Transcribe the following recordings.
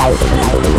Bye.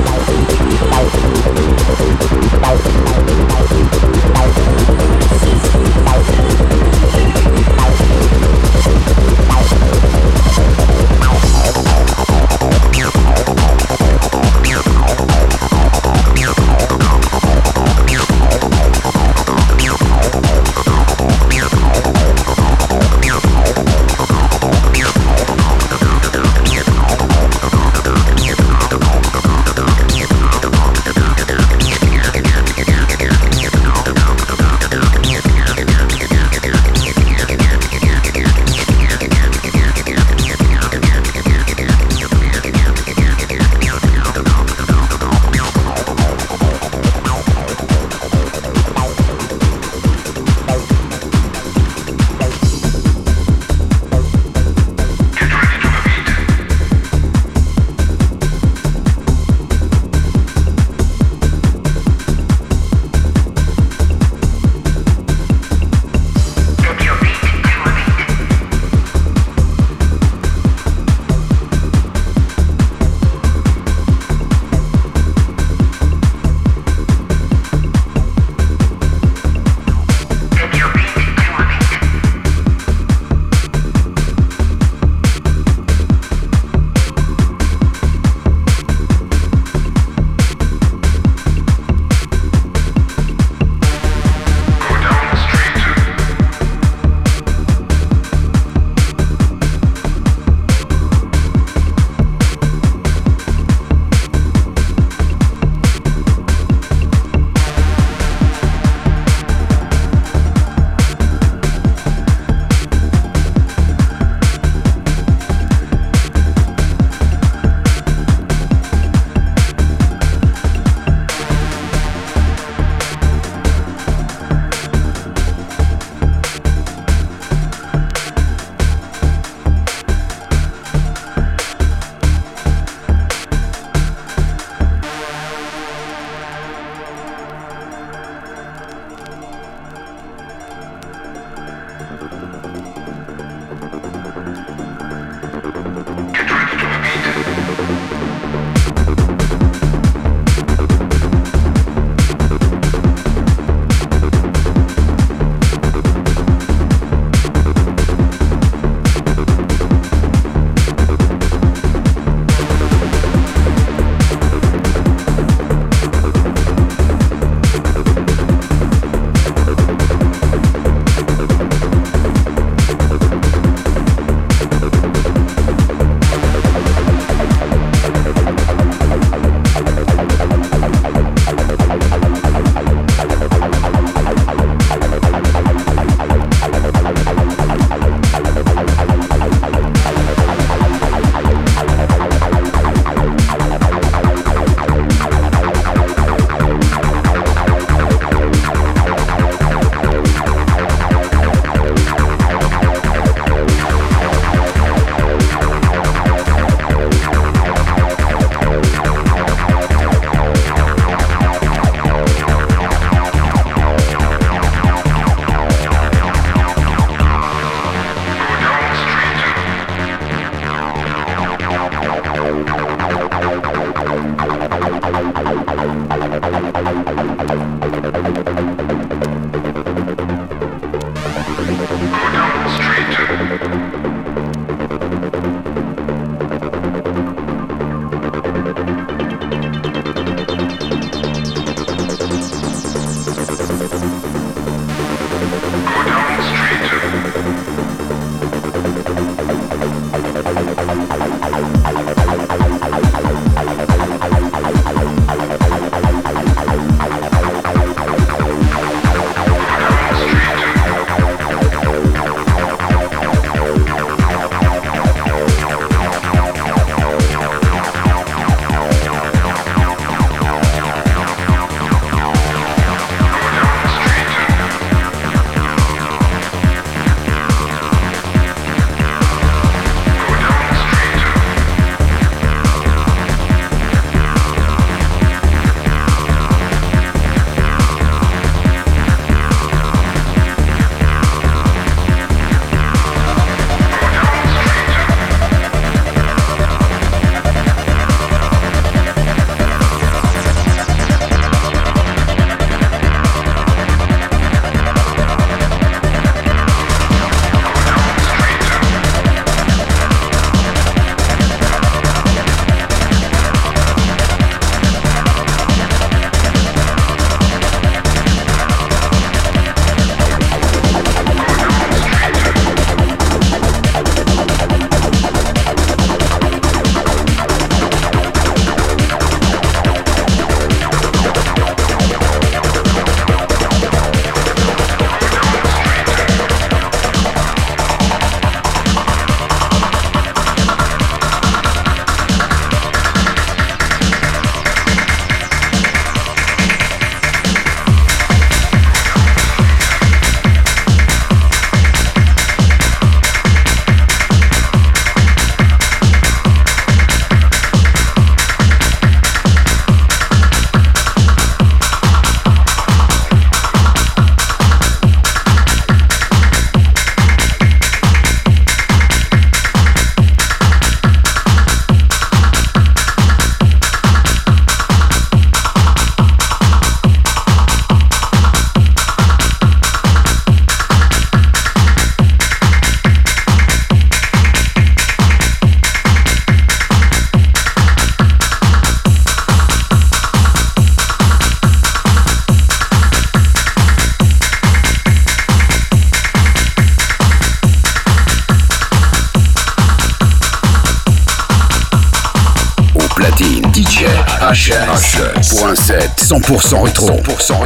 100% rétro. 100%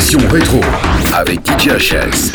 session rétro avec DJ HS.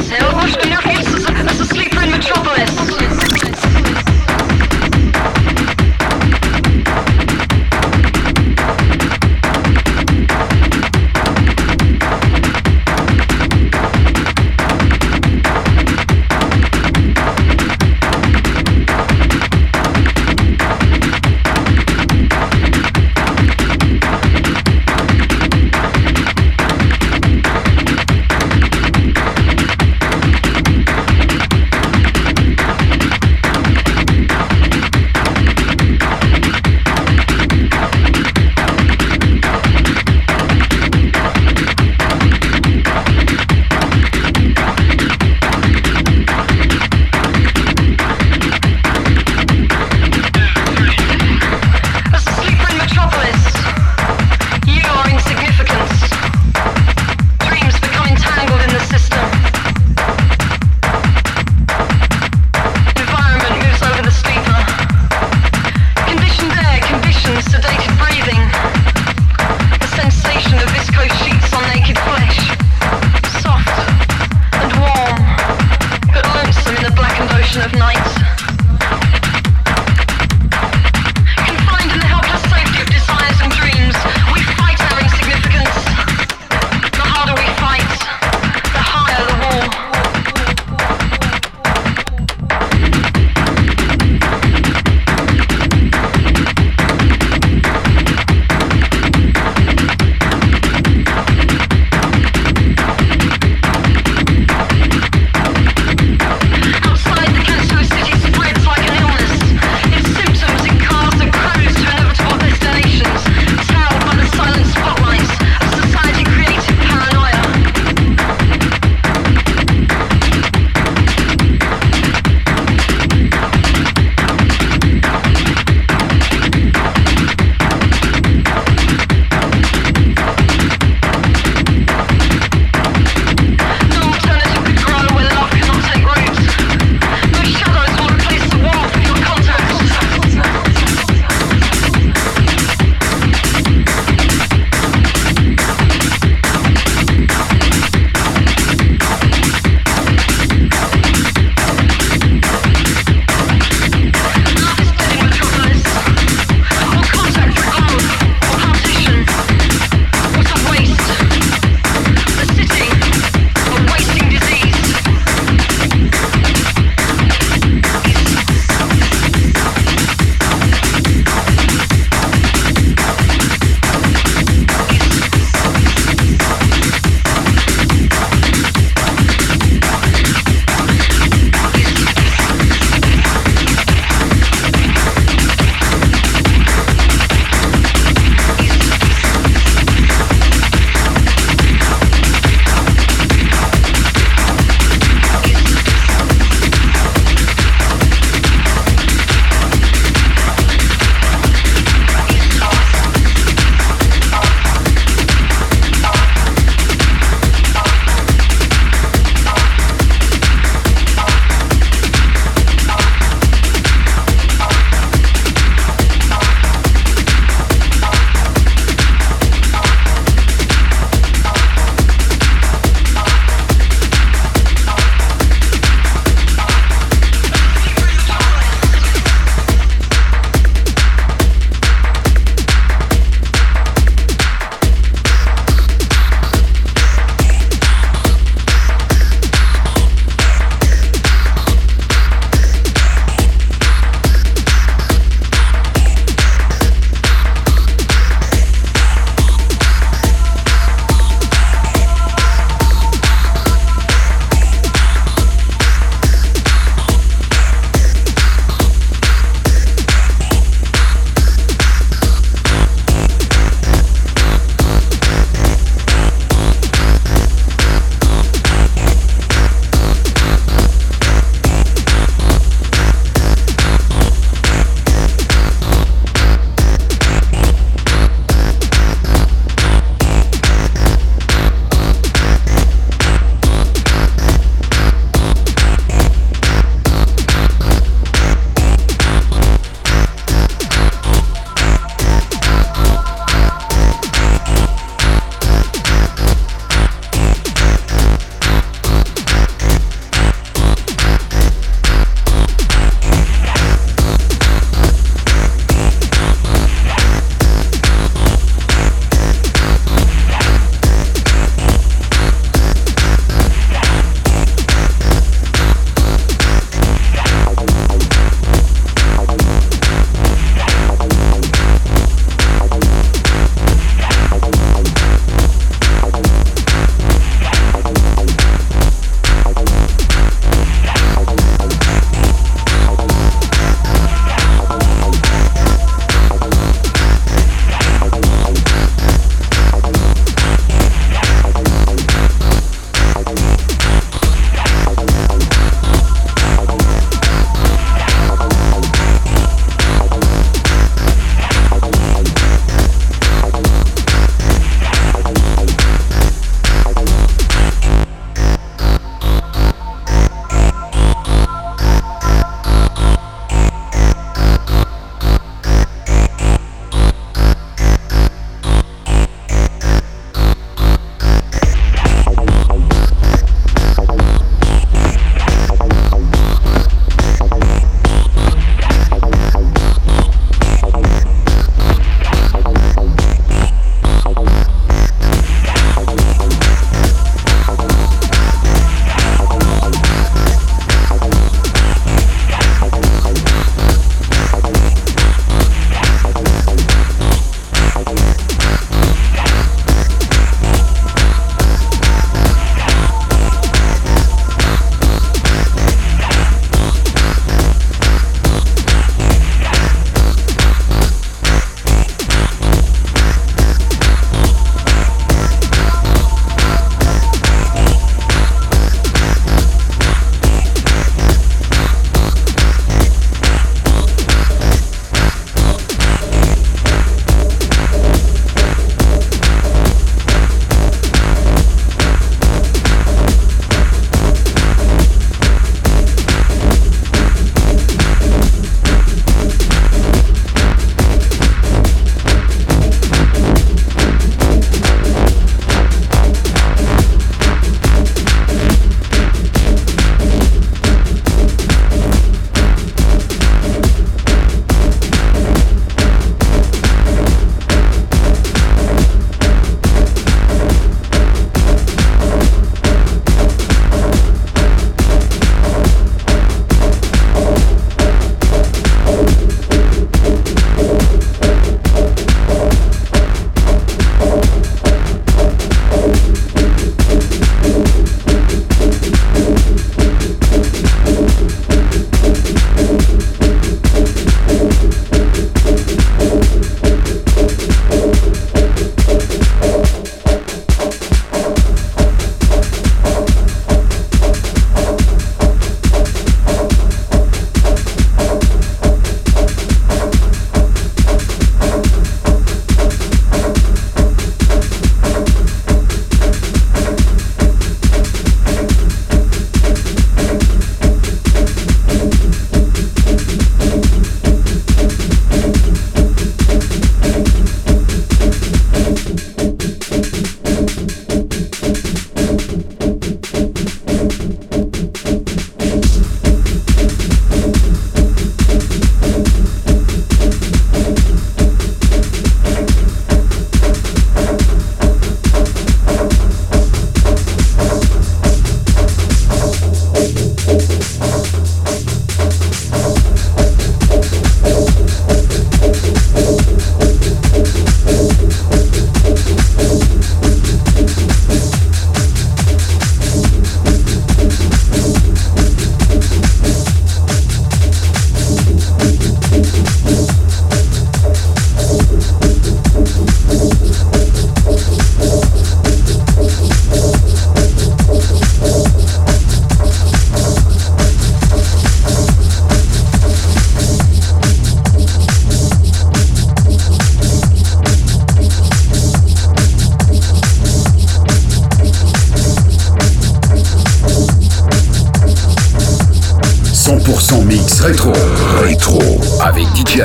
Rétro. Rétro. Avec DJ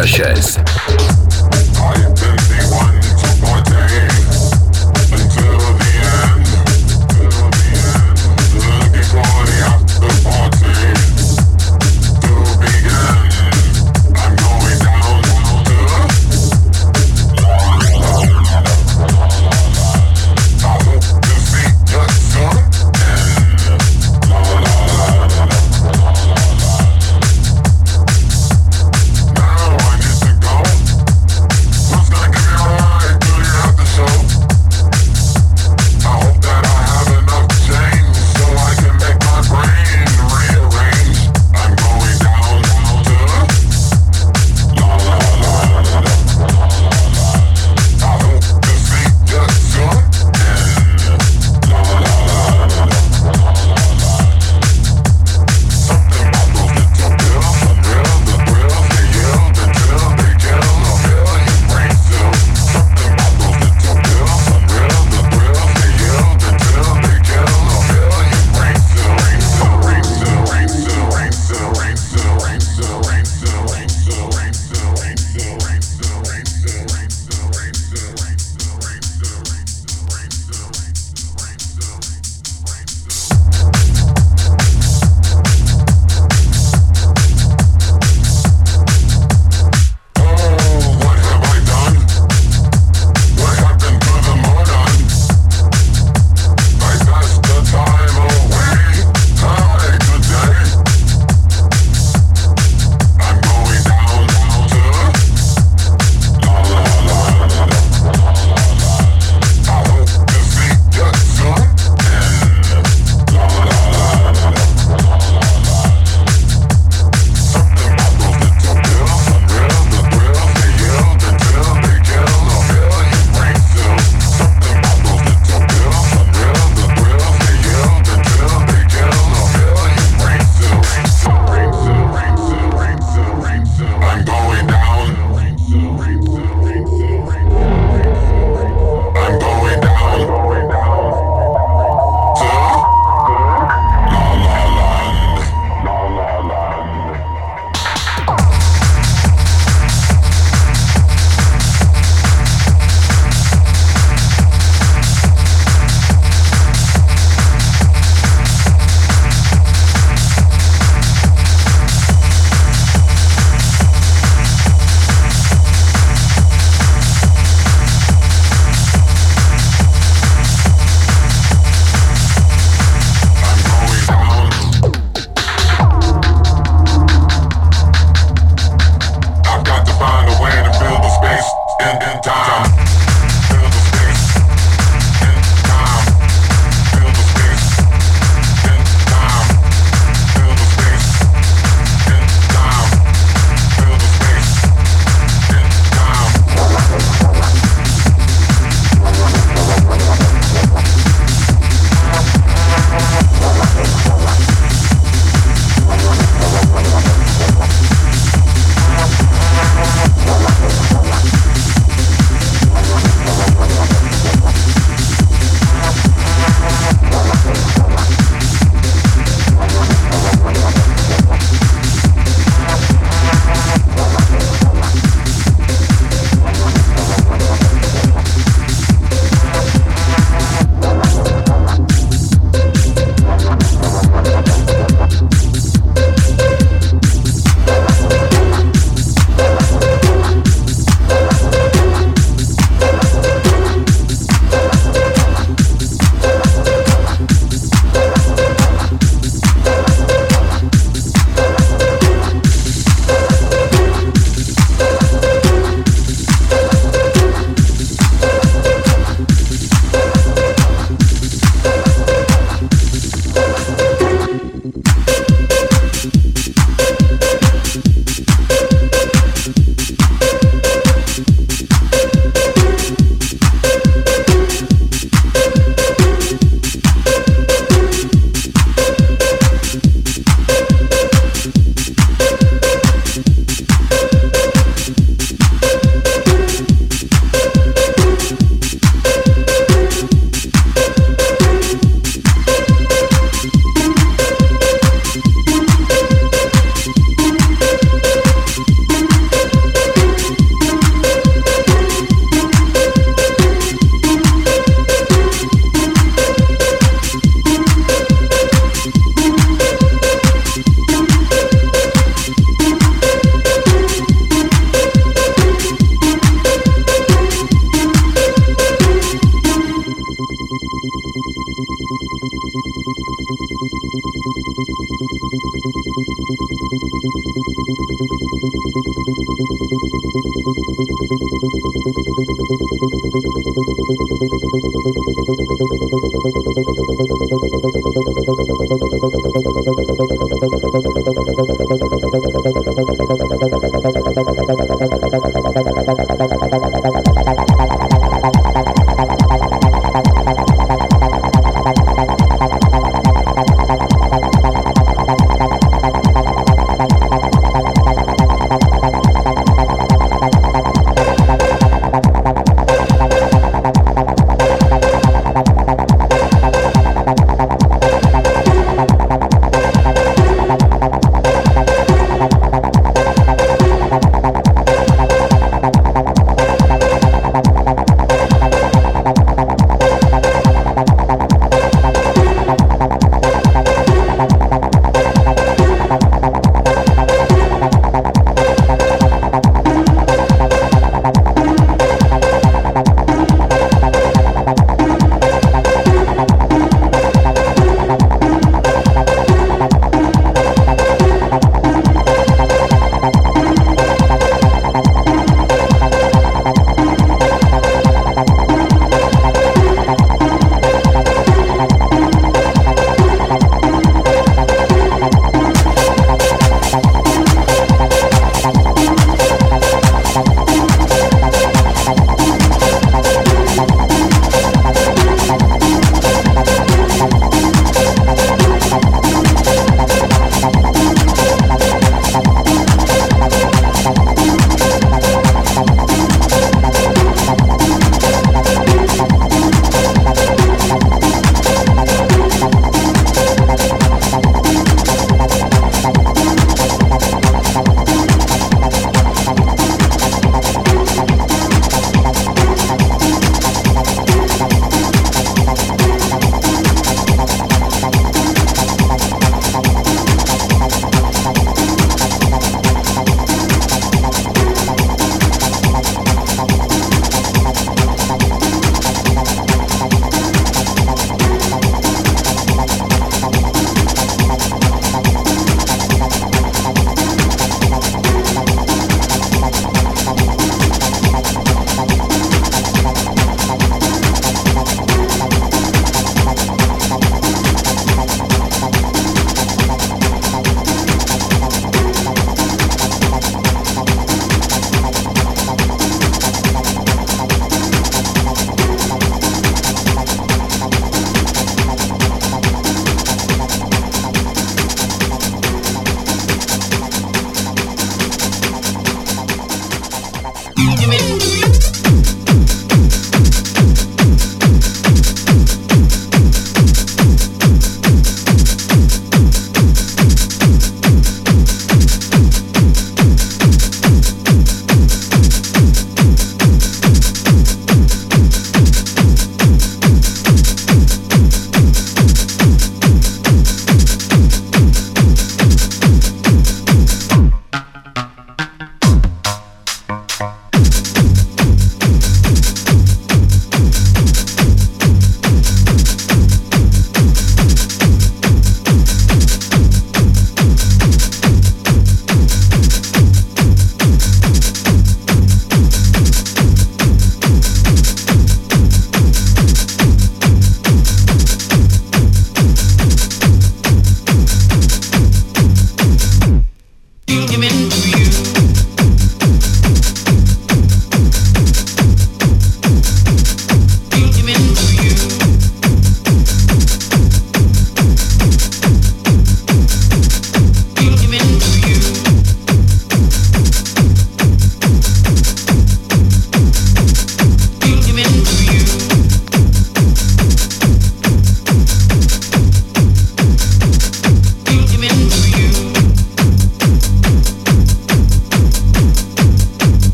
Gracias.